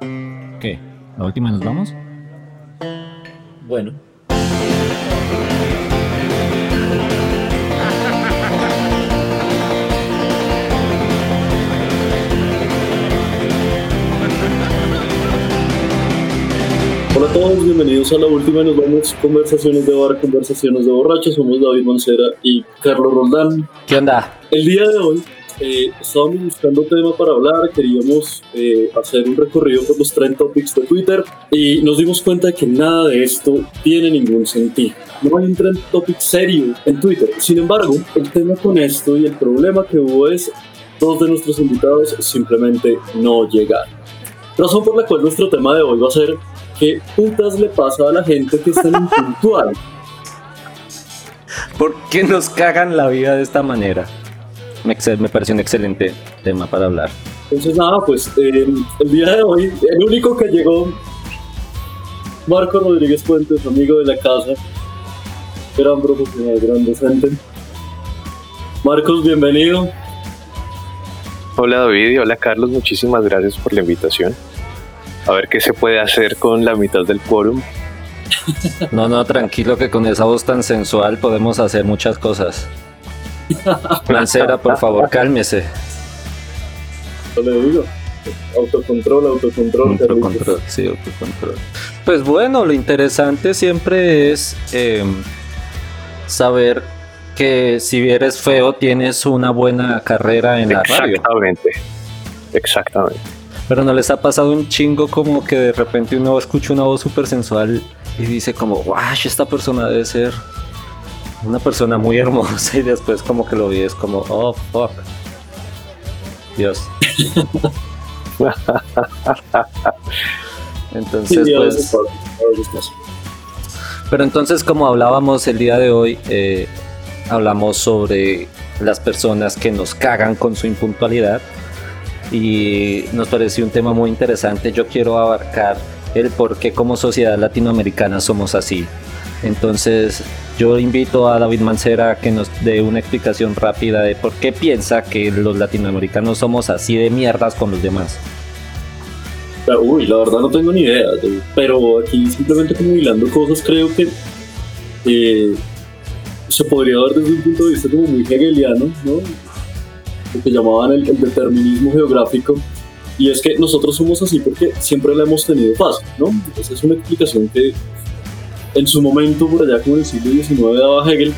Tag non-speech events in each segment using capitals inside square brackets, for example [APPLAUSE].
¿Qué? ¿La última nos vamos? Bueno. Hola a todos, bienvenidos a la última nos vamos conversaciones de bar, conversaciones de borrachos. Somos David Mancera y Carlos Roldán. ¿Qué onda? El día de hoy eh, estábamos buscando tema para hablar, queríamos eh, hacer un recorrido por los trend topics de Twitter y nos dimos cuenta de que nada de esto tiene ningún sentido. No hay un trend topic serio en Twitter. Sin embargo, el tema con esto y el problema que hubo es dos de nuestros invitados simplemente no llegaron. Razón por la cual nuestro tema de hoy va a ser ¿Qué putas le pasa a la gente que es tan impuntual? [LAUGHS] ¿Por qué nos cagan la vida de esta manera? Me, me parece un excelente tema para hablar. Entonces, nada, pues eh, el día de hoy, el único que llegó, Marco Rodríguez Fuentes, amigo de la casa, gran profesional, gran docente. Marcos, bienvenido. Hola David y hola Carlos, muchísimas gracias por la invitación a ver qué se puede hacer con la mitad del quórum. No, no, tranquilo que con esa voz tan sensual podemos hacer muchas cosas. Mancera, por favor, [LAUGHS] cálmese. No le digo. Autocontrol, autocontrol. Autocontrol, sí, autocontrol. Pues bueno, lo interesante siempre es em, saber que si eres feo tienes una buena carrera en la radio. Exactamente, exactamente. Pero no les ha pasado un chingo como que de repente uno escucha una voz súper sensual y dice como, wow, esta persona debe ser una persona muy [LAUGHS] hermosa y después como que lo es como, oh, fuck. Dios. [LAUGHS] entonces, pues... Pero entonces, como hablábamos el día de hoy, eh, hablamos sobre las personas que nos cagan con su impuntualidad y nos pareció un tema muy interesante. Yo quiero abarcar el por qué como sociedad latinoamericana somos así. Entonces yo invito a David Mancera a que nos dé una explicación rápida de por qué piensa que los latinoamericanos somos así de mierdas con los demás. Uy, la verdad no tengo ni idea, pero aquí simplemente como hilando cosas creo que eh, se podría ver desde un punto de vista como muy hegeliano, ¿no? que llamaban el, determinismo geográfico, y es que nosotros somos así porque siempre la hemos tenido fácil, ¿no? Esa es una explicación que en su momento, por allá como en el siglo XIX, daba Hegel,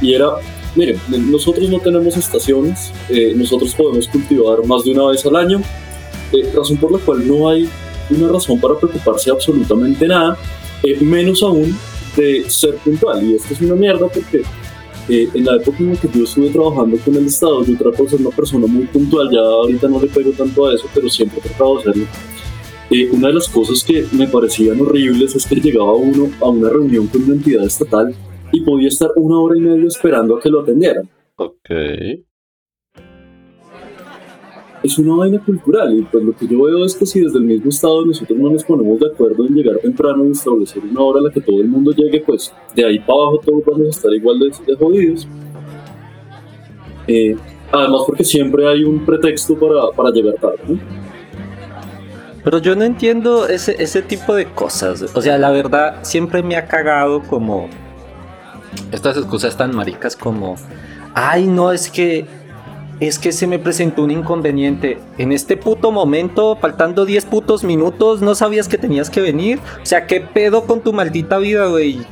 y era, miren, nosotros no tenemos estaciones, eh, nosotros podemos cultivar más de una vez al año, eh, razón por la cual no hay una razón para preocuparse absolutamente nada, eh, menos aún de ser puntual, y esto es una mierda porque eh, en la época en la que yo estuve trabajando con el Estado, yo trato de ser una persona muy puntual, ya ahorita no le pego tanto a eso, pero siempre he tratado de hacerlo. Eh, una de las cosas que me parecían horribles es que llegaba uno a una reunión con una entidad estatal y podía estar una hora y media esperando a que lo atendieran. Ok es una vaina cultural y pues lo que yo veo es que si desde el mismo estado nosotros no nos ponemos de acuerdo en llegar temprano y establecer una hora a la que todo el mundo llegue, pues de ahí para abajo todos vamos a estar igual de, jodidos. Eh, además porque siempre hay un pretexto para, para llegar tarde, ¿no? Pero yo no entiendo ese, ese tipo de cosas. O sea, la verdad siempre me ha cagado como estas excusas tan maricas como, ay, no, es que es que se me presentó un inconveniente. En este puto momento, faltando 10 putos minutos, no sabías que tenías que venir. O sea, ¿qué pedo con tu maldita vida, güey?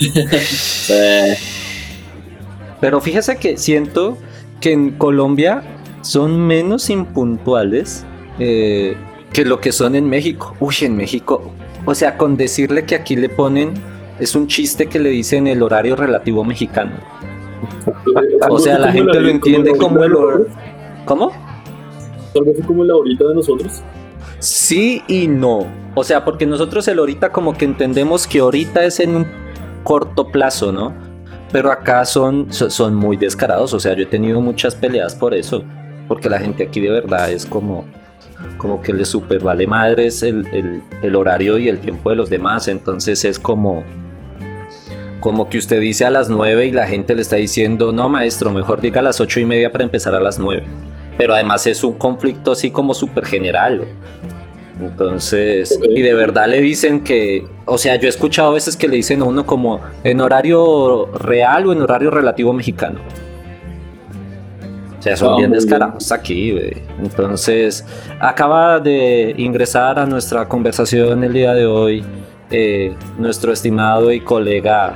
[LAUGHS] Pero fíjese que siento que en Colombia son menos impuntuales eh, que lo que son en México. Uy, en México. O sea, con decirle que aquí le ponen. Es un chiste que le dicen el horario relativo mexicano o sea, la gente lo entiende como el ¿Cómo? Tal vez como la horita de nosotros. Sí y no. O sea, porque nosotros el ahorita como que entendemos que ahorita es en un corto plazo, ¿no? Pero acá son, son muy descarados. O sea, yo he tenido muchas peleas por eso. Porque la gente aquí de verdad es como, como que le super vale madres el, el horario y el tiempo de los demás. Entonces es como, como que usted dice a las 9 y la gente le está diciendo, no maestro, mejor diga a las 8 y media para empezar a las 9. pero además es un conflicto así como súper general. Entonces, y de verdad le dicen que, o sea, yo he escuchado a veces que le dicen a uno como en horario real o en horario relativo mexicano. O sea, son bien descarados aquí, güey. Entonces, acaba de ingresar a nuestra conversación el día de hoy eh, nuestro estimado y colega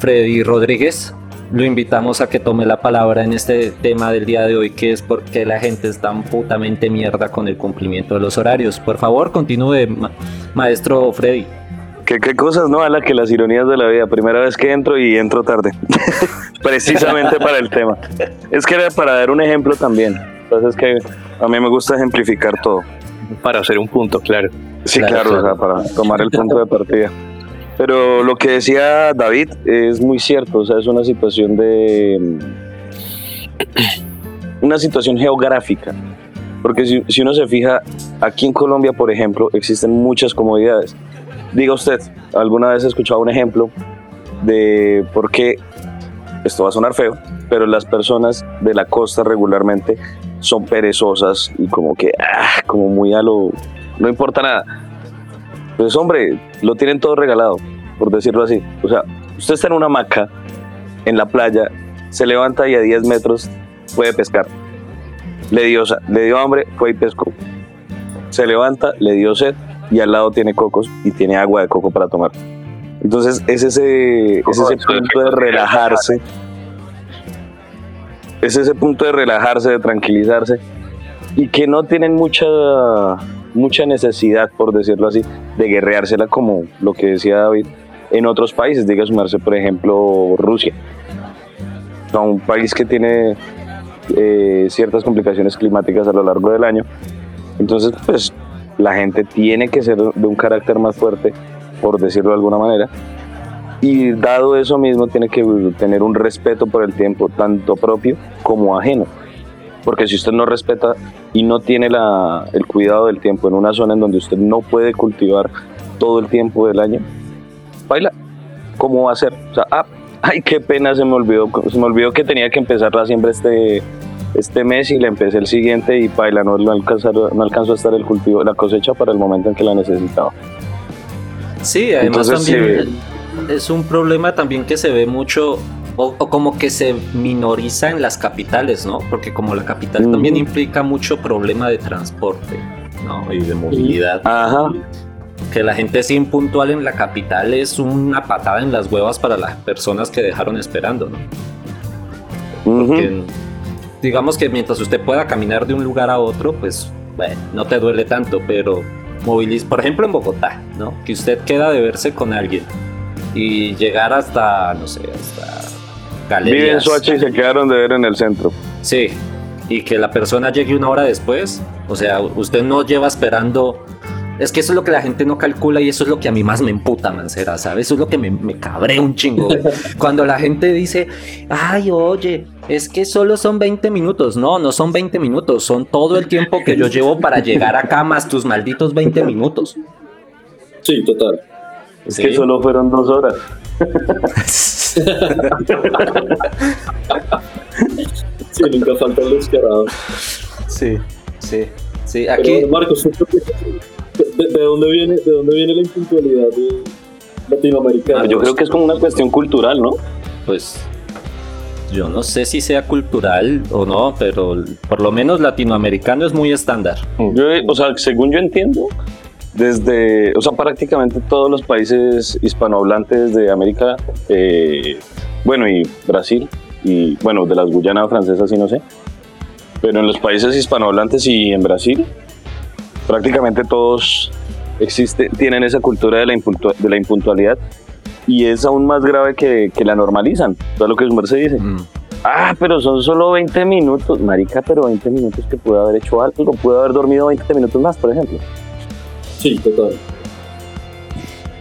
Freddy Rodríguez. Lo invitamos a que tome la palabra en este tema del día de hoy, que es por qué la gente es tan putamente mierda con el cumplimiento de los horarios. Por favor, continúe, ma- maestro Freddy. ¿Qué, qué cosas, no? A la que las ironías de la vida. Primera vez que entro y entro tarde. [LAUGHS] Precisamente para el tema. Es que era para dar un ejemplo también. Entonces que a mí me gusta ejemplificar todo. Para hacer un punto, claro. Sí, Claro, claro, o sea, para tomar el punto de partida. Pero lo que decía David es muy cierto, o sea, es una situación de... mm, Una situación geográfica. Porque si, si uno se fija, aquí en Colombia, por ejemplo, existen muchas comodidades. Diga usted, ¿alguna vez ha escuchado un ejemplo de por qué, esto va a sonar feo, pero las personas de la costa regularmente son perezosas y como que, ah, como muy a lo, no importa nada. Pues hombre, lo tienen todo regalado, por decirlo así. O sea, usted está en una hamaca, en la playa, se levanta y a 10 metros puede pescar. Le dio, le dio hambre, fue y pescó. Se levanta, le dio sed y al lado tiene cocos y tiene agua de coco para tomar. Entonces es ese, es ese punto de relajarse. Es ese punto de relajarse, de tranquilizarse y que no tienen mucha mucha necesidad, por decirlo así, de guerreársela como lo que decía David en otros países, diga sumarse por ejemplo Rusia, sea, un país que tiene eh, ciertas complicaciones climáticas a lo largo del año, entonces pues la gente tiene que ser de un carácter más fuerte, por decirlo de alguna manera, y dado eso mismo tiene que tener un respeto por el tiempo, tanto propio como ajeno. Porque si usted no respeta y no tiene el cuidado del tiempo en una zona en donde usted no puede cultivar todo el tiempo del año, baila, ¿cómo va a ser? O sea, ah, ay, qué pena, se me olvidó, se me olvidó que tenía que empezar la siembra este, este mes y le empecé el siguiente y baila, no, no, no alcanzó a estar el cultivo, la cosecha para el momento en que la necesitaba. Sí, además Entonces, también es un problema también que se ve mucho o, o como que se minoriza en las capitales, ¿no? Porque como la capital también implica mucho problema de transporte, ¿no? Y de movilidad. Ajá, Que la gente es impuntual en la capital es una patada en las huevas para las personas que dejaron esperando, ¿no? Digamos que mientras usted pueda caminar de un lugar a otro, pues bueno, no te duele tanto, pero moviliz por ejemplo en Bogotá, ¿no? Que usted queda de verse con alguien y llegar hasta, no sé, hasta Vive en galerías. Soacha y se quedaron de ver en el centro. Sí, y que la persona llegue una hora después, o sea, usted no lleva esperando. Es que eso es lo que la gente no calcula y eso es lo que a mí más me emputa, Mancera, ¿sabes? Eso es lo que me, me cabré un chingo. [LAUGHS] Cuando la gente dice, ay, oye, es que solo son 20 minutos. No, no son 20 minutos, son todo el tiempo que yo llevo para llegar acá más tus malditos 20 minutos. Sí, total. Es Sí. que solo fueron dos horas. [LAUGHS] Sí, nunca falta el descarado. Sí, sí, sí. Aquí, bueno, Marcos. ¿de, de dónde viene, ¿de dónde viene la impuntualidad de latinoamericana? Ah, Yo creo que es como una cuestión cultural, ¿no? pues, yo no sé si sea cultural o no, pero por lo menos latinoamericano es muy estándar. Yo, o sea, según yo entiendo, desde, o sea, prácticamente todos los países hispanohablantes de América, eh, bueno, y Brasil, y bueno, de las Guyanas francesas, sí no sé, pero en los países hispanohablantes y en Brasil, prácticamente todos existe, tienen esa cultura de la, de la impuntualidad y es aún más grave que, que la normalizan, todo lo que su merced dice. Mm. Ah, pero son solo 20 minutos, marica, pero 20 minutos que pude haber hecho algo, pude haber dormido 20 minutos más, por ejemplo. Sí, total.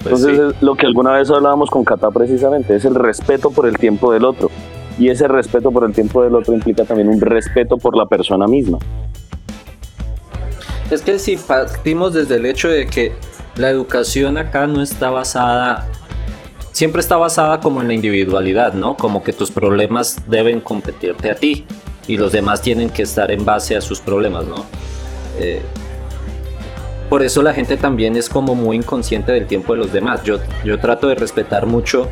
Pues Entonces, sí. lo que alguna vez hablábamos con Cata precisamente, es el respeto por el tiempo del otro. Y ese respeto por el tiempo del otro implica también un respeto por la persona misma. Es que si partimos desde el hecho de que la educación acá no está basada, siempre está basada como en la individualidad, ¿no? Como que tus problemas deben competirte a ti. y los demás tienen que estar en base a sus problemas, ¿no? Eh, por eso la gente también es como muy inconsciente del tiempo de los demás. Yo, yo trato de respetar mucho,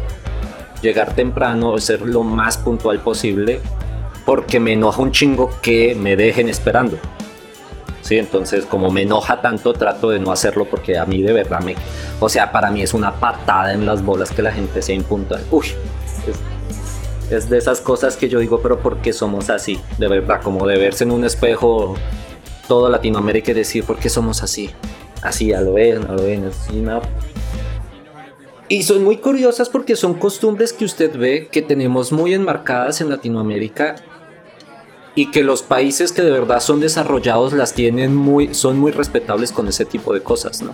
llegar temprano, ser lo más puntual posible, porque me enoja un chingo que me dejen esperando. Sí, entonces como me enoja tanto trato de no hacerlo porque a mí de verdad me... O sea, para mí es una patada en las bolas que la gente sea impuntual. Uy, es, de esas cosas que yo digo, pero ¿por qué somos así? De verdad, como de verse en un espejo toda Latinoamérica y decir, ¿por qué somos así? Así, a lo ven, a lo ven, así, no. Y son muy curiosas porque son costumbres que usted ve que tenemos muy enmarcadas en Latinoamérica y que los países que de verdad son desarrollados las tienen muy, son muy respetables con ese tipo de cosas, ¿no?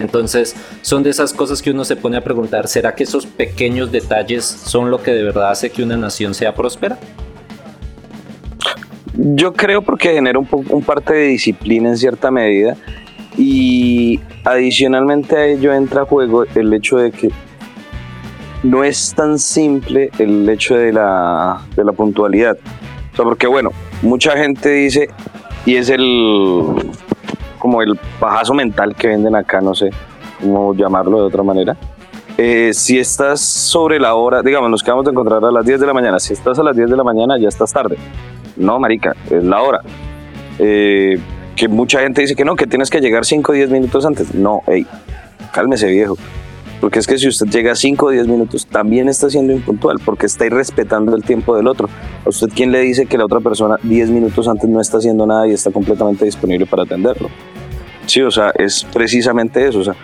Entonces, son de esas cosas que uno se pone a preguntar, ¿será que esos pequeños detalles son lo que de verdad hace que una nación sea próspera? Yo creo porque genera un, parte de disciplina en cierta medida y adicionalmente a ello entra a juego el hecho de que no es tan simple el hecho de la, de la puntualidad. O sea, porque bueno, mucha gente dice, y es el como el pajazo mental que venden acá, no sé cómo llamarlo de otra manera. Eh, si estás sobre la hora, digamos, nos quedamos de encontrar a las 10 de la mañana. Si estás a las 10 de la mañana, ya estás tarde. No, marica, es la hora. Eh, que mucha gente dice que no, que tienes que llegar 5 o 10 minutos antes. No, hey, cálmese viejo. Porque es que si usted llega 5 o 10 minutos, también está siendo impuntual, porque está irrespetando el tiempo del otro. ¿A usted quién le dice que la otra persona 10 minutos antes no está haciendo nada y está completamente disponible para atenderlo? Sí, o sea, es precisamente eso. O sea,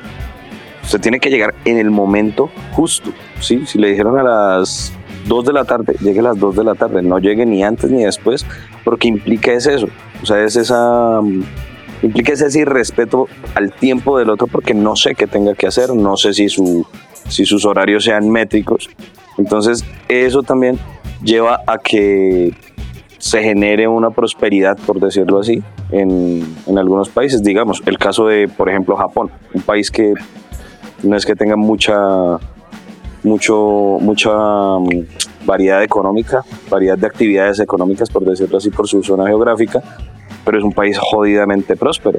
usted tiene que llegar en el momento justo. ¿sí? Si le dijeron a las 2 de la tarde, llegue a las 2 de la tarde, no llegue ni antes ni después, porque implica es eso. O sea, es esa implica ese irrespeto al tiempo del otro porque no sé qué tenga que hacer, no sé si, su, si sus horarios sean métricos. Entonces, eso también lleva a que se genere una prosperidad, por decirlo así, en, en, algunos países. Digamos, el caso de, por ejemplo, Japón, un país que no es que tenga mucha, mucho, mucha mm, variedad económica, variedad de actividades económicas, por decirlo así, por su zona geográfica, pero es un país jodidamente próspero.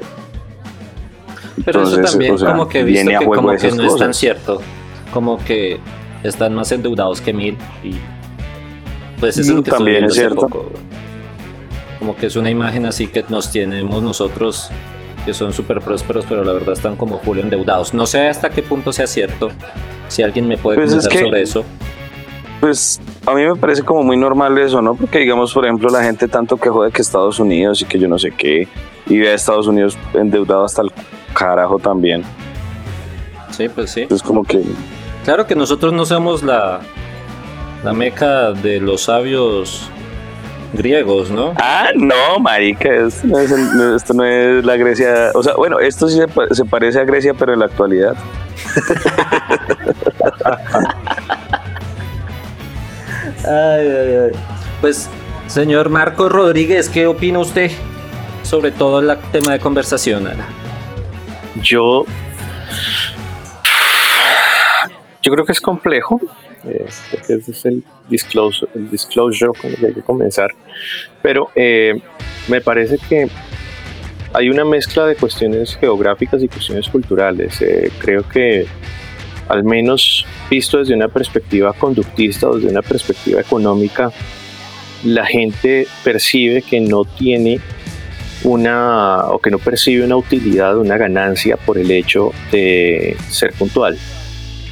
Pero eso también como que visto que, como que no es tan cierto, como que están más endeudados que mil y pues eso es lo que también es cierto. Poco. Como que es una imagen así que nos tenemos nosotros que son súper prósperos, pero la verdad están como full endeudados. No sé hasta qué punto sea cierto. Si alguien me puede pues comentar sobre eso. Pues a mí me parece como muy normal eso, ¿no? Porque digamos, por ejemplo, la gente tanto que jode que Estados Unidos y que yo no sé qué, y ve a Estados Unidos endeudado hasta el carajo también. Sí, pues sí. Es como que... Claro que nosotros no somos la, la meca de los sabios griegos, ¿no? Ah, no, marica, esto no es, esto no es la Grecia, o sea, bueno, esto sí se, se parece a Grecia, pero en la actualidad. [LAUGHS] Ay, ay, ay. Pues, señor Marco Rodríguez, ¿qué opina usted sobre todo el tema de conversación? Yo. Yo creo que es complejo. Este, es el disclosure, el disclosure con el que hay que comenzar. Pero eh, me parece que hay una mezcla de cuestiones geográficas y cuestiones culturales. Eh, creo que al menos visto desde una perspectiva conductista o desde una perspectiva económica, la gente percibe que no tiene una o que no percibe una utilidad, una ganancia por el hecho de ser puntual.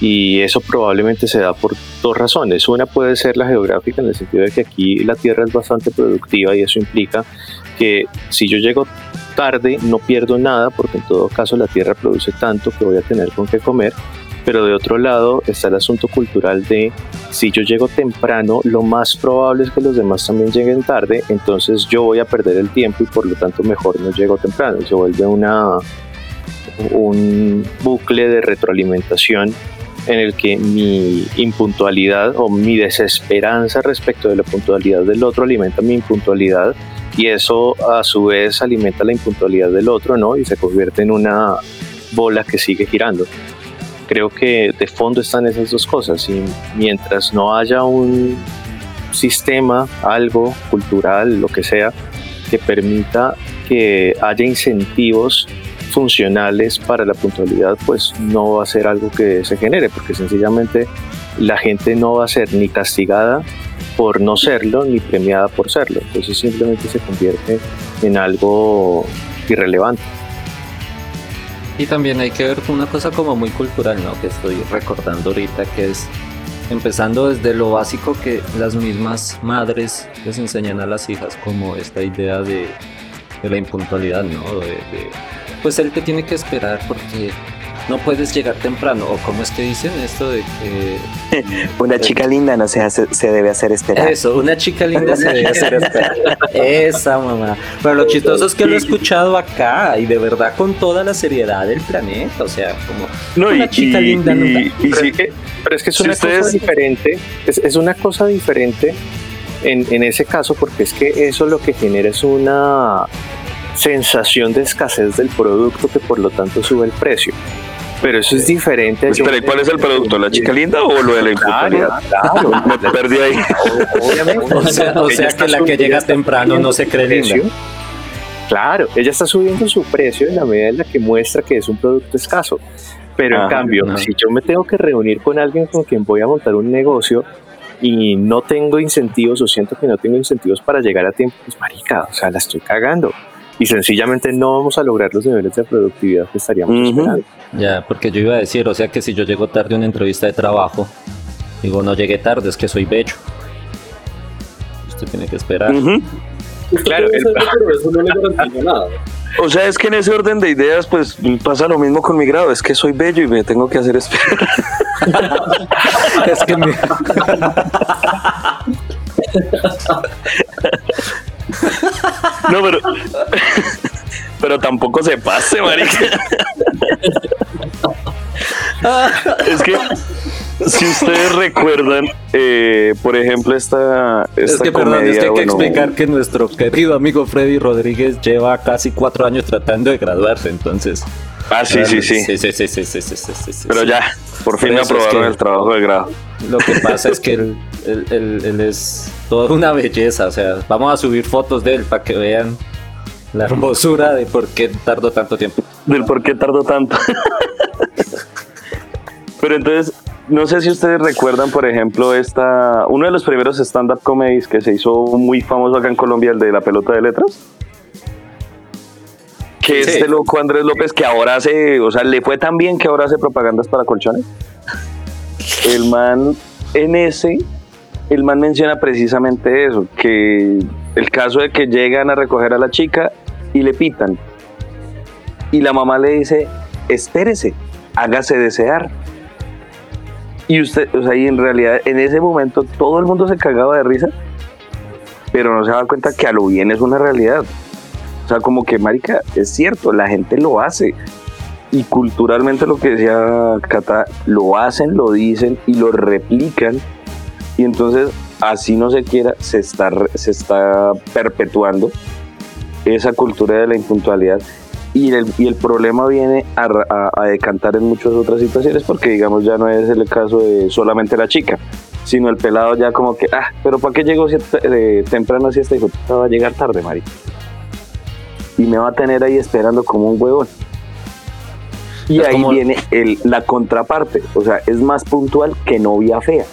Y eso probablemente se da por dos razones. Una puede ser la geográfica, en el sentido de que aquí la tierra es bastante productiva y eso implica que si yo llego tarde no pierdo nada porque en todo caso la tierra produce tanto que voy a tener con qué comer pero de otro lado está el asunto cultural de si yo llego temprano, lo más probable es que los demás también lleguen tarde, entonces yo voy a perder el tiempo y por lo tanto mejor no llego temprano. Se vuelve una, un bucle de retroalimentación en el que mi impuntualidad o mi desesperanza respecto de la puntualidad del otro alimenta mi impuntualidad y eso a su vez alimenta la impuntualidad del otro, ¿no? Y se convierte en una bola que sigue girando creo que de fondo están esas dos cosas y mientras no haya un, sistema, algo cultural, lo que sea, que permita que haya incentivos funcionales para la puntualidad, pues no va a ser algo que se genere, porque sencillamente la gente no va a ser ni castigada por no serlo, ni premiada por serlo. Entonces simplemente se convierte en algo irrelevante. Y también hay que ver una cosa como muy cultural, ¿no? Que estoy recordando ahorita, que es empezando desde lo básico que las mismas madres les enseñan a las hijas, como esta idea de, la impuntualidad, ¿no? pues él te tiene que esperar porque no puedes llegar temprano, o como es que dicen esto de que... [LAUGHS] una chica linda no se, hace, se debe hacer esperar. Eso, una chica linda se debe hacer esperar. Esa mamá. Pero lo chistoso es que lo he escuchado acá y de verdad con toda la seriedad del planeta, o sea, como no, una chica linda nunca... pero es que es una cosa diferente, es, es, una cosa diferente en, en ese caso porque es que eso lo que genera es una sensación de escasez del producto que por lo tanto sube el precio. Pero eso es diferente. Pues, pero ¿cuál es el producto? ¿La chica linda o lo de la impuntualidad? Claro, [LAUGHS] Me perdí ahí. Obviamente. [LAUGHS] O sea, o sea que la que llega temprano no se cree linda. Claro, ella está subiendo su precio en la medida en la que muestra que es un producto escaso. Pero en cambio, si yo me tengo que reunir con alguien con quien voy a montar un negocio y no tengo incentivos o siento que no tengo incentivos para llegar a tiempo, pues marica, o sea, la estoy cagando y sencillamente no vamos a lograr los niveles de productividad que estaríamos esperando. Ya, porque yo iba a decir, o sea que si yo llego tarde a una entrevista de trabajo, digo, no llegué tarde, es que soy bello. Usted tiene que esperar. Claro, pero eso no le nada. O sea, es que en ese orden de ideas, pues pasa lo mismo con mi grado. Es que soy bello y me tengo que hacer esperar. [LAUGHS] es que me... [LAUGHS] No, pero. [LAUGHS] Pero tampoco se pase, marica. Es que si ustedes recuerdan, eh, por ejemplo, esta, esta es que, perdón, es que hay que explicar que nuestro querido amigo Freddy Rodríguez lleva casi cuatro años tratando de graduarse, entonces. Ah, sí, sí, sí. Sí, sí, sí, sí, sí, sí, sí, Pero ya, por fin me aprobaron el trabajo de grado. Lo que [LAUGHS] pasa es que él, él, es toda una belleza, o sea, vamos a subir fotos de él para que vean la hermosura de por qué tardó tanto tiempo. Del por qué tardó tanto. Pero entonces, no sé si ustedes recuerdan, por ejemplo, esta, uno de los primeros stand-up comedies que se hizo muy famoso acá en Colombia, el de la pelota de letras que este loco Andrés López que ahora hace, o sea, le fue tan bien que ahora hace propagandas para colchones. El man en ese, el man menciona precisamente eso, que el caso de que llegan a recoger a la chica y le pitan. Y la mamá le dice, espérese, hágase desear. Y usted, o sea, y en realidad en ese momento todo el mundo se cagaba de risa, pero no se daba cuenta que a lo bien es una realidad. Sea, como que, marica, es cierto, la gente lo hace. Y culturalmente lo que decía Cata, lo hacen, lo dicen y lo replican. Y entonces, así no se quiera, se está, se está perpetuando esa cultura de la impuntualidad. Y el, y el problema viene a, a, decantar en muchas otras situaciones porque, digamos, ya no es el caso de solamente la chica, sino el pelado ya como que, ah, pero ¿para qué llegó eh, temprano así esta hijo? Va a llegar tarde, marica y me va a tener ahí esperando como un huevón. Y ahí viene el, la contraparte, o sea, es más puntual que novia fea.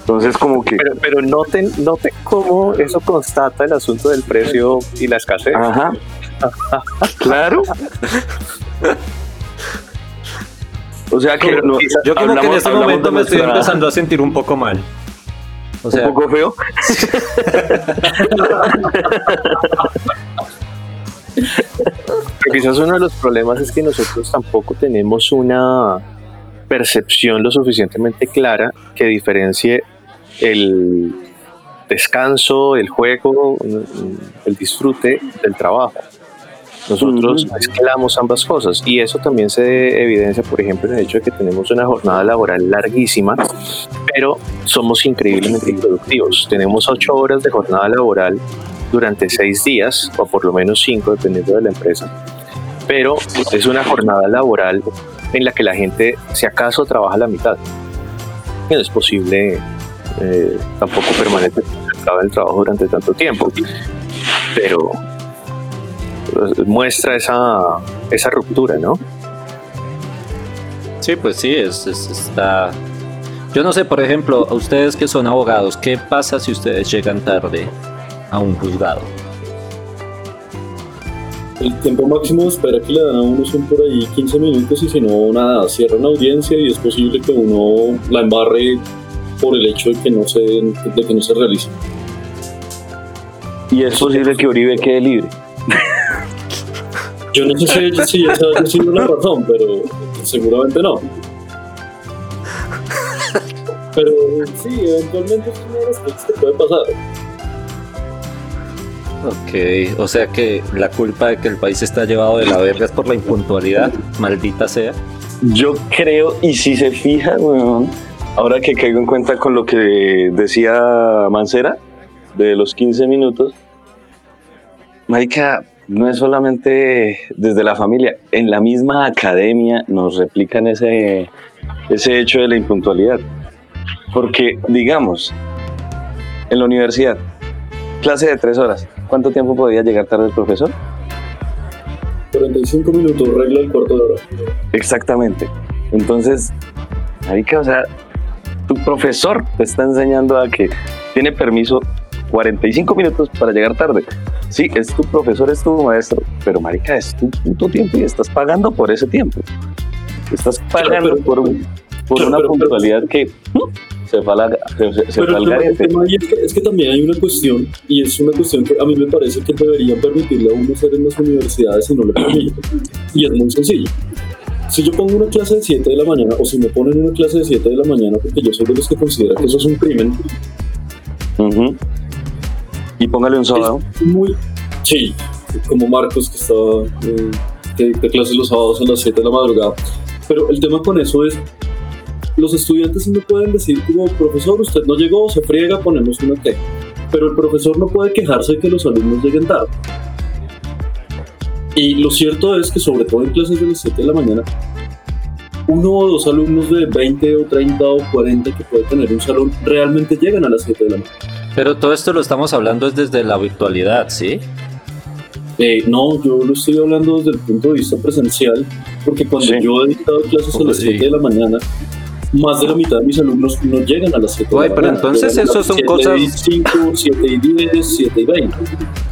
Entonces como que... Pero, pero noten, noten cómo eso constata el asunto del precio y la escasez. Ajá. [LAUGHS] claro. o sea que... yo como que en este momento me estoy empezando a sentir un poco mal. O sea, un poco feo. quizás uno de los problemas es que nosotros tampoco tenemos una percepción lo suficientemente clara que diferencie el descanso, el juego, el disfrute del trabajo. Nosotros mezclamos ambas cosas y eso también se evidencia, por ejemplo, en el hecho de que tenemos una jornada laboral larguísima, pero somos increíblemente productivos. Tenemos ocho horas de jornada laboral durante seis días, o por lo menos cinco, dependiendo de la empresa. Pero es una jornada laboral en la que la gente, si acaso, trabaja la mitad. No es posible eh, tampoco permanece concentrado en el trabajo durante tanto tiempo. Pero muestra esa, esa ruptura, ¿no? Sí, pues sí, es, es- está... Yo no sé, por ejemplo, a ustedes que son abogados, ¿qué pasa si ustedes llegan tarde a un juzgado? El tiempo máximo de espera que le dan a uno son por ahí 15 minutos y si no, nada, cierran audiencia y es posible que uno la embarre por el hecho de que no se, de que no se realice. Y es posible que Uribe quede libre. [LAUGHS] Yo no sé si, si esa haya sido la razón, pero seguramente no. Pero sí, eventualmente es una de las cosas que puede pasar. Ok, o sea que la culpa de que el país está llevado de la verga es por la impuntualidad, maldita sea. Yo creo, y si se fijan, weón, ahora que caigo en cuenta con lo que decía Mancera, de los 15 minutos, Marica, no es solamente desde la familia, en la misma academia nos replican ese, ese hecho de la impuntualidad. Porque, digamos, en la universidad, clase de tres horas, ¿cuánto tiempo podía llegar tarde el profesor? 45 minutos, regla el cuarto de hora. Exactamente. Entonces, marica, o sea, tu profesor te está enseñando a que tiene permiso 45 minutos para llegar tarde. Sí, es tu profesor, es tu maestro, pero marica, es tu puto tiempo y estás pagando por ese tiempo. Estás pagando pero- por, un- por pero- una pero- puntualidad que uh, se fue, a la- se, se- Pero el el tema es, que, es que también hay una cuestión, y es una cuestión que a mí me parece que deberían permitirle a uno hacer en las universidades y no le permiten. Y es muy sencillo. Si yo pongo una clase de 7 de la mañana, o si me ponen una clase de 7 de la mañana, porque yo soy de los que considera que eso es un crimen, Ujú. Y póngale un es muy. Sí, como Marcos que está. eh, que dicta clases los sábados a las 7 de la madrugada. Pero el tema con eso es. Los estudiantes me pueden decir como profesor, usted no llegó, se friega, ponemos una queja. Pero el profesor no puede quejarse de que los alumnos lleguen tarde. Y lo cierto es que sobre todo en clases de las 7 de la mañana, uno o dos alumnos de 20 o 30 o 40 que puede tener un salón realmente llegan a las 7 de la mañana. Pero todo esto lo estamos hablando es desde la virtualidad, ¿sí? Eh, no, yo lo estoy hablando desde el punto de vista presencial, porque cuando Sí. yo he dictado clases a las sí. 7 de la mañana, más de la mitad de mis alumnos no llegan a las 7 de la pero mañana. entonces Llegan a eso son 7 cosas- y 5, 7 y 10, 7 y 20.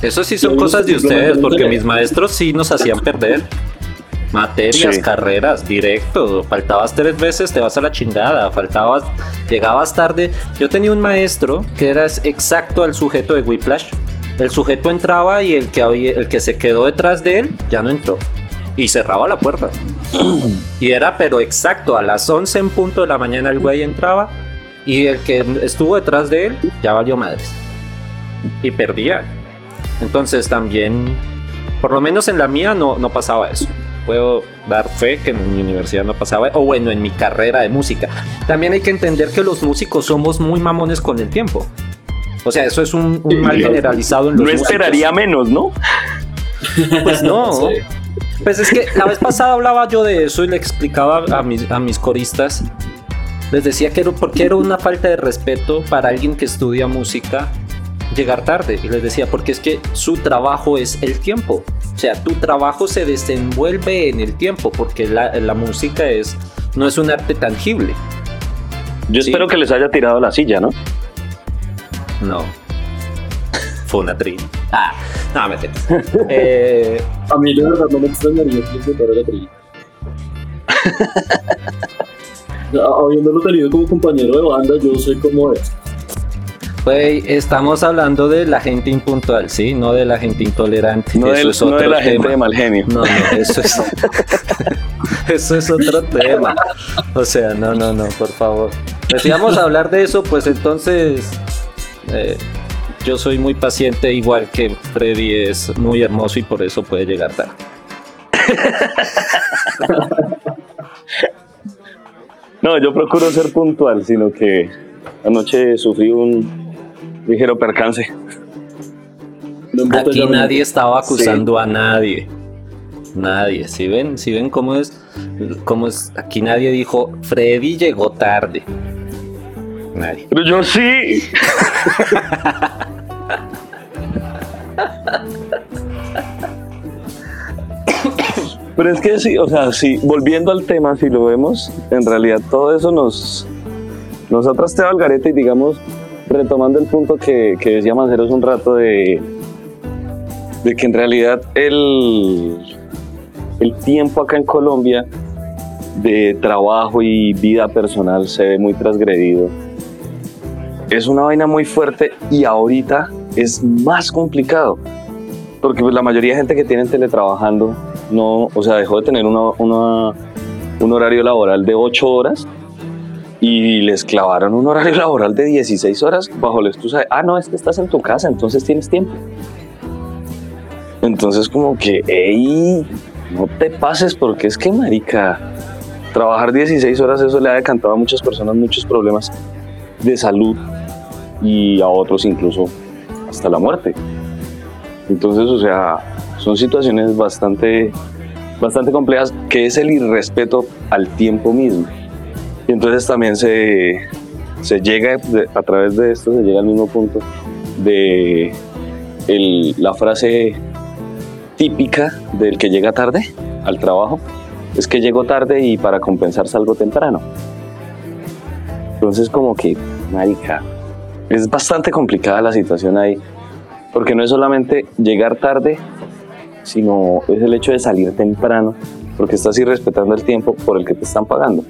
Eso sí son cosas de ustedes, porque mis maestros sí nos hacían perder. Materias, Sí. carreras, directo. Faltabas tres veces, te vas a la chingada. Faltabas, llegabas tarde. Yo tenía un maestro que era exacto al sujeto de Whiplash. El sujeto entraba y el que, había, el que se quedó detrás de él ya no entró. Y cerraba la puerta. Y era, pero exacto, a las 11 en punto de la mañana el güey entraba. Y el que estuvo detrás de él ya valió madres. Y perdía. Entonces también, por lo menos en la mía no, no pasaba eso. Puedo dar fe que en mi universidad no pasaba, o bueno, en mi carrera de música. También hay que entender que los músicos somos muy mamones con el tiempo. O sea, eso es un, un mal generalizado en los No músicos. esperaría menos, ¿no? Pues no. [LAUGHS] Sí. Pues es que la vez pasada hablaba yo de eso y le explicaba a mis, a mis coristas. Les decía que era, porque era una falta de respeto para alguien que estudia música llegar tarde. Y les decía, porque es que su trabajo es el tiempo. O sea, tu trabajo se desenvuelve en el tiempo, porque la, la música es, no es un arte tangible. Yo Sí. espero que les haya tirado la silla, ¿no? No. [LAUGHS] Fue una tril. Ah, no, me [LAUGHS] eh, A mí de verdad no me extrañaría que les la. Ya, [LAUGHS] Habiéndolo tenido como compañero de banda, yo sé cómo es. Güey, estamos hablando de la gente impuntual, ¿sí? No de la gente intolerante. No, eso es no de la tema. gente de mal genio. No, no, eso es. [LAUGHS] eso es otro tema. O sea, no, no, no, por favor. Pues si vamos a hablar de eso, pues entonces. eh, yo soy muy paciente, igual que Freddy es muy hermoso y por eso puede llegar tarde. [LAUGHS] No, yo procuro ser puntual, sino que anoche sufrí un ligero percance. Aquí nadie estaba acusando a nadie. Nadie. Si ven, si ven cómo es, cómo es, aquí nadie dijo Freddy llegó tarde. Nadie. Pero yo sí. Pero es que sí, o sea, sí, volviendo al tema, si lo vemos, en realidad todo eso nos, nos ha trasteado al garete y digamos, retomando el punto que, que decía Manceros un rato de, de que en realidad el, el tiempo acá en Colombia de trabajo y vida personal se ve muy transgredido. Es una vaina muy fuerte y ahorita es más complicado. Porque pues, la mayoría de gente que tienen teletrabajando no, o sea, dejó de tener una, una- un horario laboral de 8 horas y les clavaron un horario [LAUGHS] laboral de 16 horas bajo la excusa de, ah, no, es que estás en tu casa, entonces tienes tiempo. Entonces como que, hey, no te pases porque es que, marica, trabajar 16 horas eso le ha decantado a muchas personas muchos problemas de salud y a otros incluso hasta la muerte. Entonces, o sea, son situaciones bastante, bastante complejas que es el irrespeto al tiempo mismo. Entonces también se, se llega, a través de esto, se llega al mismo punto de la frase típica del que llega tarde al trabajo, es que llego tarde y para compensar salgo temprano. Entonces como que, marica, es bastante complicada la situación ahí, porque no es solamente llegar tarde, sino es el hecho de salir temprano, porque estás irrespetando el tiempo por el que te están pagando.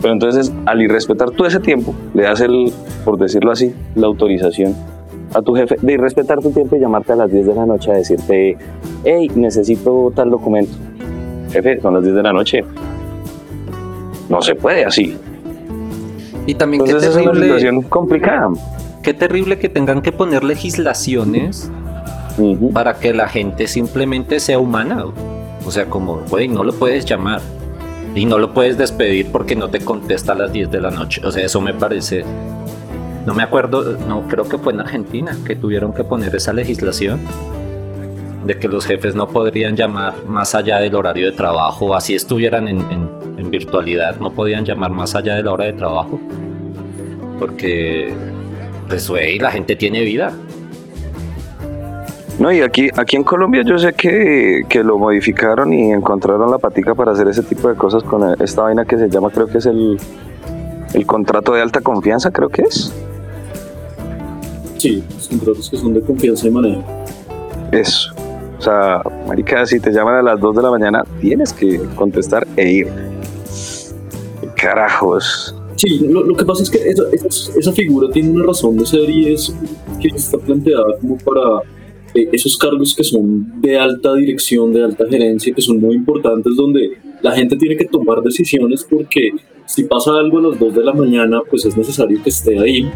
Pero entonces, al irrespetar tú ese tiempo, le das el, por decirlo así, la autorización a tu jefe de irrespetar tu tiempo y llamarte a las 10 de la noche a decirte, hey, necesito tal documento. Jefe, son las 10 de la noche. No se puede así. Y también qué Entonces es una terrible, situación complicada. qué terrible que tengan que poner legislaciones para que la gente simplemente sea humana. O sea, como, güey, no lo puedes llamar. Y no lo puedes despedir porque no te contesta a las 10 de la noche. O sea, eso me parece... No me acuerdo, no, creo que fue en Argentina que tuvieron que poner esa legislación de que los jefes no podrían llamar más allá del horario de trabajo, así estuvieran en, virtualidad, no podían llamar más allá de la hora de trabajo. Porque, pues, güey, la gente tiene vida. No, y aquí, aquí en Colombia yo sé que, que lo modificaron y encontraron la patica para hacer ese tipo de cosas con esta vaina que se llama, creo que es el, el contrato de alta confianza, creo que es. Sí, los contratos que son de confianza y manejo. Eso. O sea, marica, si te llaman a las 2 de la mañana, tienes que contestar e ir. Carajos. Sí, lo, lo que pasa es que esa, esa- esa figura tiene una razón de ser y es que está planteada como para eh, esos cargos que son de alta dirección, de alta gerencia, que son muy importantes, donde la gente tiene que tomar decisiones porque si pasa algo a las 2 de la mañana, pues es necesario que esté ahí.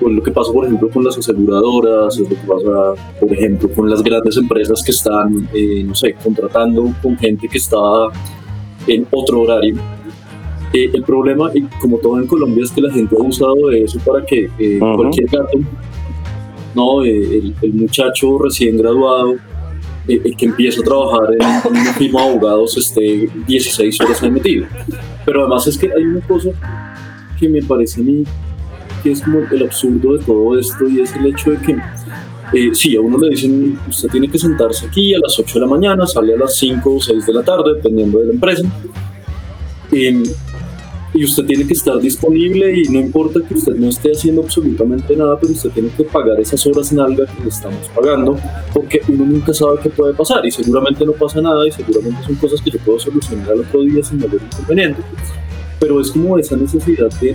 Pues lo que pasa, por ejemplo, con las aseguradoras, es lo que pasa, por ejemplo, con las grandes empresas que están, eh, no sé, contratando con gente que está en otro horario. Eh, el problema, y como todo en Colombia, es que la gente ha usado de eso para que eh, Ujú. cualquier gato, no, Eh, el, el muchacho recién graduado, eh, el que empieza a trabajar en, una [LAUGHS] firma de abogados, esté 16 horas ahí metido. Pero además es que hay una cosa que me parece a mí que es como el absurdo de todo esto y es el hecho de que eh, sí, a uno le dicen, usted tiene que sentarse aquí a las 8 de la mañana, sale a las 5 o 6 de la tarde, dependiendo de la empresa. Em, y usted tiene que estar disponible y no importa que usted no esté haciendo absolutamente nada, pero usted tiene que pagar esas horas nalga que le estamos pagando, porque uno nunca sabe qué puede pasar y seguramente no pasa nada y seguramente son cosas que yo puedo solucionar al otro día sin mayor inconveniente. Pero es como esa necesidad de,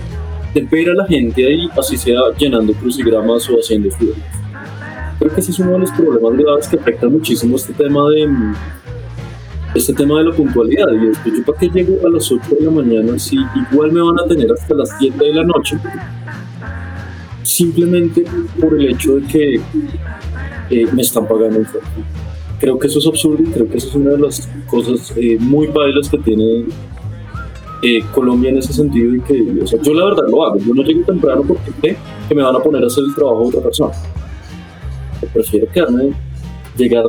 de ver a la gente ahí, así sea llenando crucigramas o haciendo flores. Creo que ese es uno de los problemas graves que afecta muchísimo este tema de, este tema de la puntualidad. Y después, ¿yo para qué llego a las 8 de la mañana si igual me van a tener hasta las 7 de la noche? Simplemente por el hecho de que eh, me están pagando un sueldo. Creo que eso es absurdo y creo que eso es una de las cosas eh, muy bailas que tiene eh, Colombia en ese sentido y que o sea, yo la verdad lo hago. Yo no llego temprano porque sé que me van a poner a hacer el trabajo de otra persona. Yo prefiero quedarme, llegar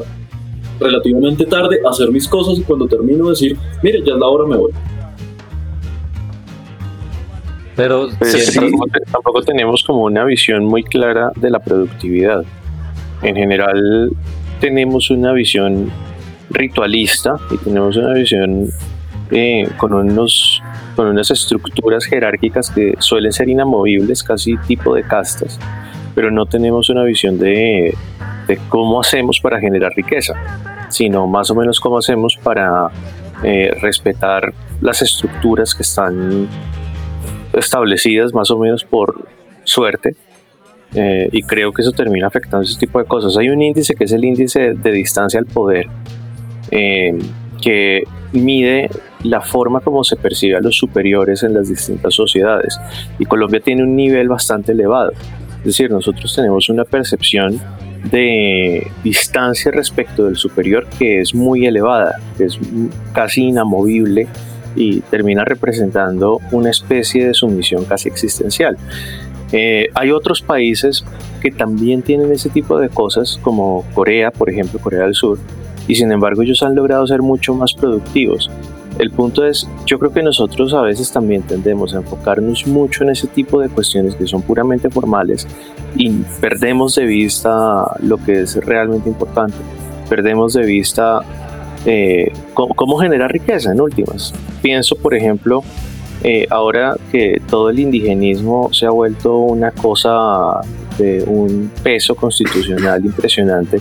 relativamente tarde, hacer mis cosas y cuando termino decir, mire, ya es la hora, me voy. Pero Pues tampoco tenemos como una visión muy clara de la productividad. En general tenemos una visión ritualista y tenemos una visión eh, con, unos, con unas estructuras jerárquicas que suelen ser inamovibles, casi tipo de castas, pero no tenemos una visión de, de cómo hacemos para generar riqueza, sino más o menos cómo hacemos para eh, respetar las estructuras que están establecidas más o menos por suerte. eh, y creo que eso termina afectando ese tipo de cosas. Hay un índice que es el índice de distancia al poder, eh, que mide la forma como se percibe a los superiores en las distintas sociedades. Y Colombia tiene un nivel bastante elevado. Es decir, nosotros tenemos una percepción de distancia respecto del superior que es muy elevada, que es casi inamovible y termina representando una especie de sumisión casi existencial. Eh, hay otros países que también tienen ese tipo de cosas, como Corea, por ejemplo, Corea del Sur, y sin embargo ellos han logrado ser mucho más productivos. El punto es, yo creo que nosotros a veces también tendemos a enfocarnos mucho en ese tipo de cuestiones que son puramente formales y perdemos de vista lo que es realmente importante. Perdemos de vista eh, cómo, cómo generar riqueza en últimas. Pienso, por ejemplo, eh, ahora que todo el indigenismo se ha vuelto una cosa de un peso constitucional impresionante,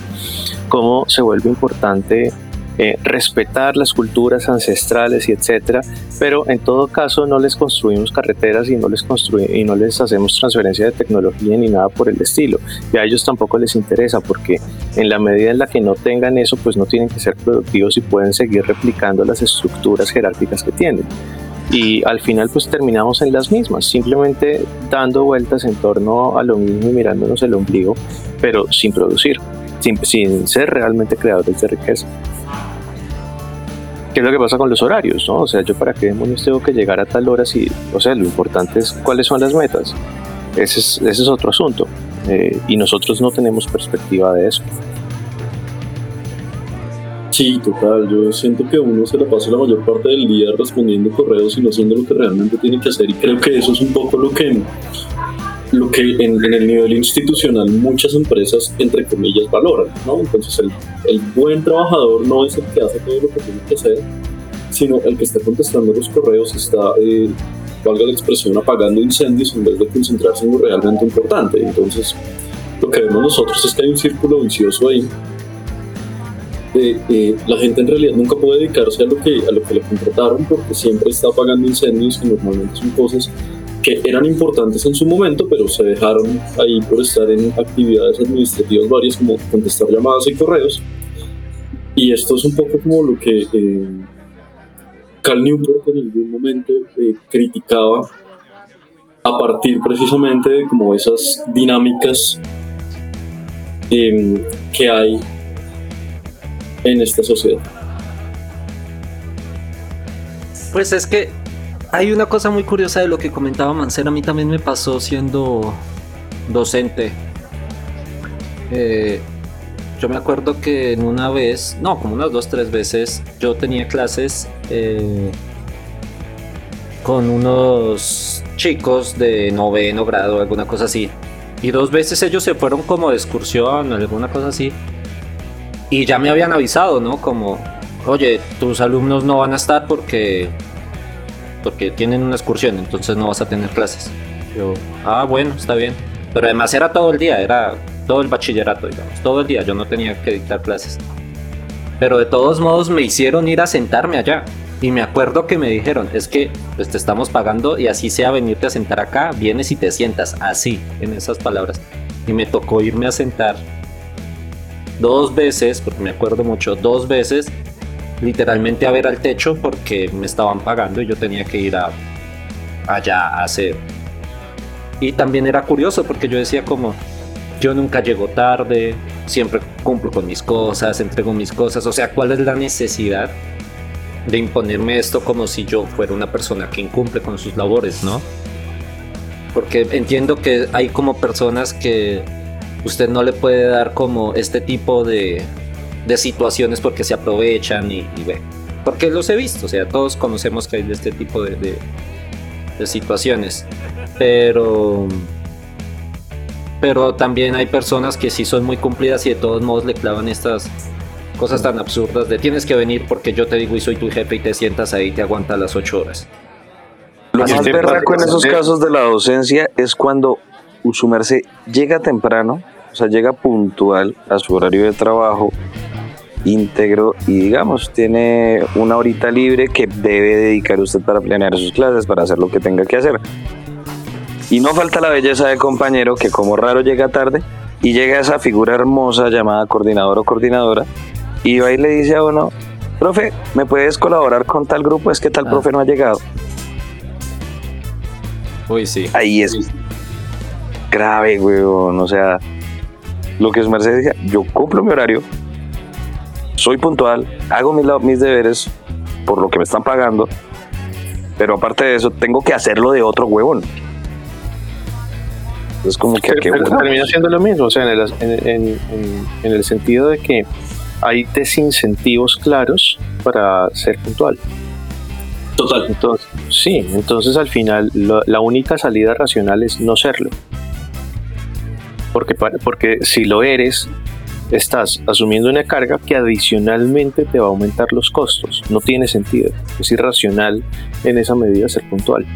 cómo se vuelve importante eh, respetar las culturas ancestrales y etcétera, pero en todo caso no les construimos carreteras y no les y no les hacemos transferencia de tecnología ni nada por el estilo. Y a ellos tampoco les interesa porque en la medida en la que no tengan eso, pues no tienen que ser productivos y pueden seguir replicando las estructuras jerárquicas que tienen y al final pues terminamos en las mismas, simplemente dando vueltas en torno a lo mismo y mirándonos el ombligo, pero sin producir, sin, sin ser realmente creadores de riqueza. ¿Qué es lo que pasa con los horarios? ¿no? O sea, yo para qué demonios tengo que llegar a tal hora si, o sea, lo importante es cuáles son las metas. Ese es, ese es otro asunto. Eh, y nosotros no tenemos perspectiva de eso. Sí, total. Yo siento que uno se la pasa la mayor parte del día respondiendo correos y no haciendo lo que realmente tiene que hacer. Y creo que eso es un poco lo que, lo que en, en el nivel institucional muchas empresas, entre comillas, valoran. ¿no? Entonces, el, el buen trabajador no es el que hace todo lo que tiene que hacer, sino el que está contestando los correos, está, eh, valga la expresión, apagando incendios en vez de concentrarse en lo realmente importante. Entonces, lo que vemos nosotros es que hay un círculo vicioso ahí eh, eh, la gente en realidad nunca puede dedicarse a lo que a lo que le contrataron porque siempre está apagando incendios que normalmente son cosas que eran importantes en su momento pero se dejaron ahí por estar en actividades administrativas varias como contestar llamadas y correos y esto es un poco como lo que eh, Cal Newport en algún momento eh, criticaba a partir precisamente de como esas dinámicas eh, que hay en esta sociedad. Pues es que hay una cosa muy curiosa de lo que comentaba Mancera. A mí también me pasó siendo docente. Eh, yo me acuerdo que en una vez, no, como unas dos, tres veces, yo tenía clases eh, con unos chicos de noveno grado, alguna cosa así. Y dos veces ellos se fueron como de excursión, alguna cosa así. Y ya me habían avisado, ¿no? Como, oye, tus alumnos no van a estar porque porque tienen una excursión, entonces no vas a tener clases. Yo, ah, bueno, está bien. Pero además era todo el día, era todo el bachillerato, digamos, todo el día, yo no tenía que dictar clases. Pero de todos modos me hicieron ir a sentarme allá. Y me acuerdo que me dijeron, es que pues, te estamos pagando y así sea venirte a sentar acá, vienes y te sientas, así, en esas palabras. Y me tocó irme a sentar dos veces, porque me acuerdo mucho, dos veces, literalmente a ver al techo porque me estaban pagando y yo tenía que ir a, allá a hacer. Y también era curioso porque yo decía como, yo nunca llego tarde, siempre cumplo con mis cosas, entrego mis cosas, o sea, ¿cuál es la necesidad de imponerme esto como si yo fuera una persona que incumple con sus labores, ¿no? Porque entiendo que hay como personas que usted no le puede dar como este tipo de, de situaciones porque se aprovechan y, y ve. Porque los he visto, o sea, todos conocemos que hay de este tipo de, de, de situaciones. Pero pero también hay personas que sí son muy cumplidas y de todos modos le clavan estas cosas tan absurdas de tienes que venir porque yo te digo y soy tu jefe y te sientas ahí y te aguanta las ocho horas. Lo más berraco en esos casos de la docencia es cuando su merced llega temprano, o sea, llega puntual a su horario de trabajo íntegro y digamos, tiene una horita libre que debe dedicar usted para planear sus clases, para hacer lo que tenga que hacer. Y no falta la belleza de compañero que como raro llega tarde y llega esa figura hermosa llamada coordinador o coordinadora y va y le dice a uno, profe, ¿me puedes colaborar con tal grupo? Es que tal Ah. profe no ha llegado. Uy, sí. Ahí es grave, weón. O sea, lo que es Mercedes decía, yo cumplo mi horario, soy puntual, hago mis, mis deberes por lo que me están pagando, pero aparte de eso, tengo que hacerlo de otro huevón. Es como que, ¿a qué Pero huevón? termina siendo lo mismo, o sea, en el, en, en- en- el sentido de que hay desincentivos claros para ser puntual. Total. Entonces, sí, entonces al final lo- la única salida racional es no serlo. Porque, porque si lo eres, estás asumiendo una carga que adicionalmente te va a aumentar los costos. No tiene sentido. Es irracional en esa medida ser puntual.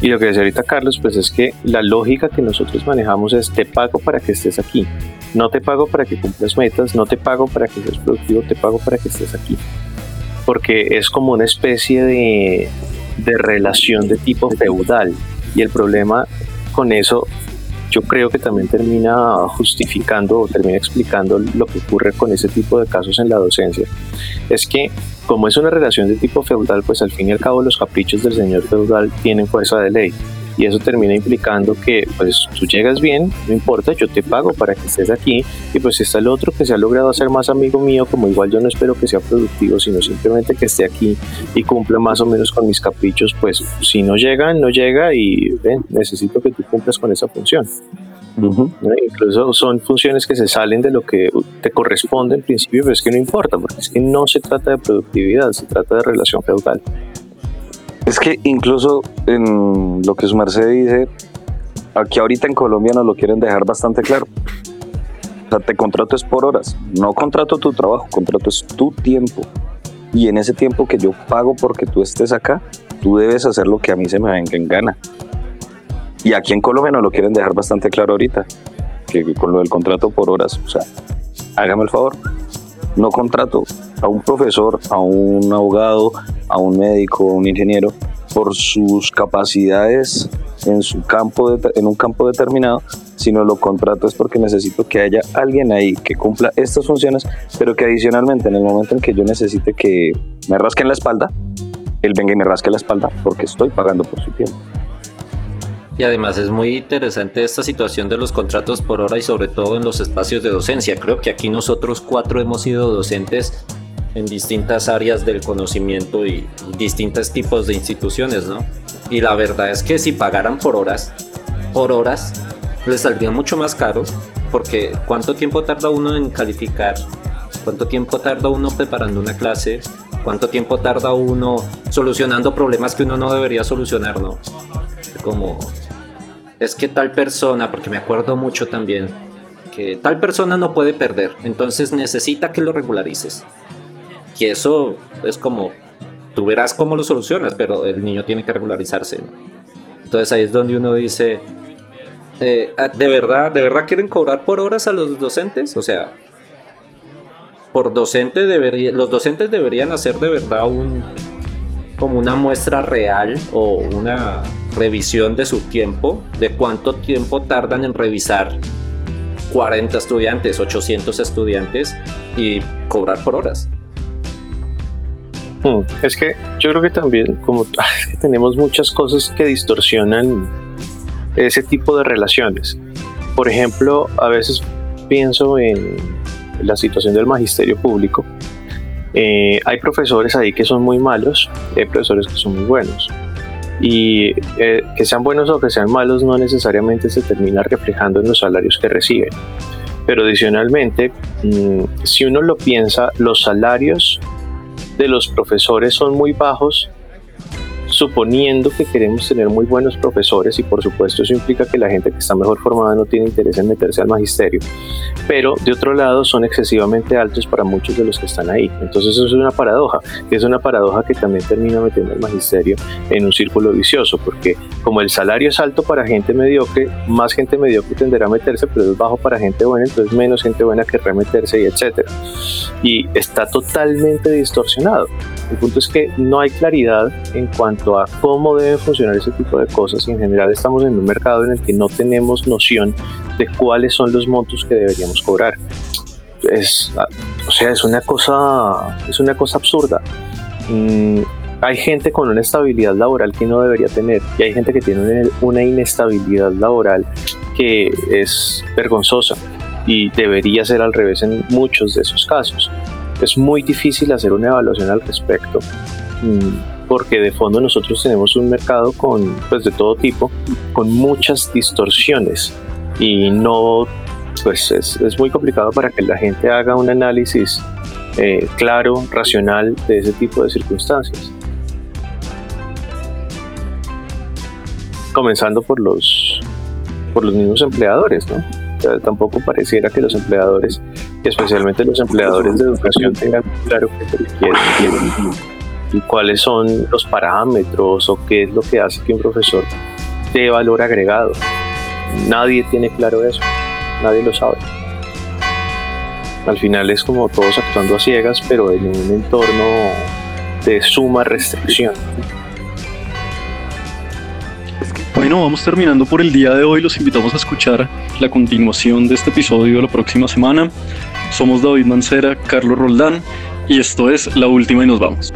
Y lo que decía ahorita Carlos, pues es que la lógica que nosotros manejamos es te pago para que estés aquí. No te pago para que cumplas metas, no te pago para que seas productivo, te pago para que estés aquí. Porque es como una especie de, de relación de tipo feudal. Y el problema con eso, yo creo que también termina justificando o termina explicando lo que ocurre con ese tipo de casos en la docencia. Es que como es una relación de tipo feudal, pues al fin y al cabo los caprichos del señor feudal tienen fuerza de ley. Y eso termina implicando que pues tú llegas bien, no importa, yo te pago para que estés aquí y pues está el otro que se ha logrado hacer más amigo mío, como igual yo no espero que sea productivo, sino simplemente que esté aquí y cumpla más o menos con mis caprichos, pues si no llega, no llega y ven, necesito que tú cumplas con esa función. Ujú. ¿no? Incluso son funciones que se salen de lo que te corresponde en principio, pero es que no importa, porque es que no se trata de productividad, se trata de relación feudal. Es que incluso en lo que su merced dice, aquí ahorita en Colombia nos lo quieren dejar bastante claro. O sea, te contrato es por horas, no contrato tu trabajo, contrato es tu tiempo. Y en ese tiempo que yo pago porque tú estés acá, tú debes hacer lo que a mí se me venga en gana. Y aquí en Colombia nos lo quieren dejar bastante claro ahorita, que con lo del contrato por horas, o sea, hágame el favor, no contrato a un profesor, a un abogado, a un médico, a un ingeniero, por sus capacidades en su campo, en un campo determinado, sino lo contrato es porque necesito que haya alguien ahí que cumpla estas funciones, pero que adicionalmente en el momento en que yo necesite que me rasquen la espalda, él venga y me rasque la espalda porque estoy pagando por su tiempo. Y además es muy interesante esta situación de los contratos por hora y sobre todo en los espacios de docencia. Creo que aquí nosotros cuatro hemos sido docentes en distintas áreas del conocimiento y distintos tipos de instituciones, ¿no? Y la verdad es que si pagaran por horas, por horas, les saldría mucho más caro, porque ¿cuánto tiempo tarda uno en calificar? ¿Cuánto tiempo tarda uno preparando una clase? ¿Cuánto tiempo tarda uno solucionando problemas que uno no debería solucionar, no? Como es que tal persona, porque me acuerdo mucho también, que tal persona no puede perder, entonces necesita que lo regularices. Y eso es como, tú verás cómo lo solucionas, pero el niño tiene que regularizarse. Entonces ahí es donde uno dice, eh, ah, ¿de verdad, de verdad quieren cobrar por horas a los docentes? O sea, por docente debería, los docentes deberían hacer de verdad un, como una muestra real o una revisión de su tiempo, de cuánto tiempo tardan en revisar 40 estudiantes, 800 estudiantes y cobrar por horas. Hmm, Es que yo creo que también como [LAUGHS] tenemos muchas cosas que distorsionan ese tipo de relaciones. Por ejemplo, a veces pienso en la situación del magisterio público. Eh, hay profesores ahí que son muy malos, hay profesores que son muy buenos. Y eh, que sean buenos o que sean malos no necesariamente se termina reflejando en los salarios que reciben. Pero adicionalmente, mm, si uno lo piensa, los salarios de los profesores son muy bajos suponiendo que queremos tener muy buenos profesores y por supuesto eso implica que la gente que está mejor formada no tiene interés en meterse al magisterio, pero de otro lado son excesivamente altos para muchos de los que están ahí. Entonces eso es una paradoja, es una paradoja que también termina metiendo al magisterio en un círculo vicioso, porque como el salario es alto para gente mediocre, más gente mediocre tenderá a meterse, pero es bajo para gente buena, entonces menos gente buena querrá meterse y etcétera. Y está totalmente distorsionado. El punto es que no hay claridad en cuanto a cómo deben funcionar ese tipo de cosas y en general estamos en un mercado en el que no tenemos noción de cuáles son los montos que deberíamos cobrar. Es, o sea, es una cosa, es una cosa absurda. Mm, hay gente con una estabilidad laboral que no debería tener y hay gente que tiene una inestabilidad laboral que es vergonzosa y debería ser al revés en muchos de esos casos. Es muy difícil hacer una evaluación al respecto mm, porque de fondo nosotros tenemos un mercado con pues de todo tipo con muchas distorsiones y no pues es, es muy complicado para que la gente haga un análisis eh, claro, racional de ese tipo de circunstancias. Comenzando por los por los mismos empleadores, tampoco pareciera que los empleadores, especialmente los empleadores de educación, tengan claro qué quieren y cuáles son los parámetros o qué es lo que hace que un profesor dé valor agregado. Nadie tiene claro eso, nadie lo sabe. Al final es como todos actuando a ciegas, pero en un entorno de suma restricción. Bueno, vamos terminando por el día de hoy. Los invitamos a escuchar la continuación de este episodio la próxima semana. Somos David Mancera, Carlos Roldán y esto es La Última y nos vamos.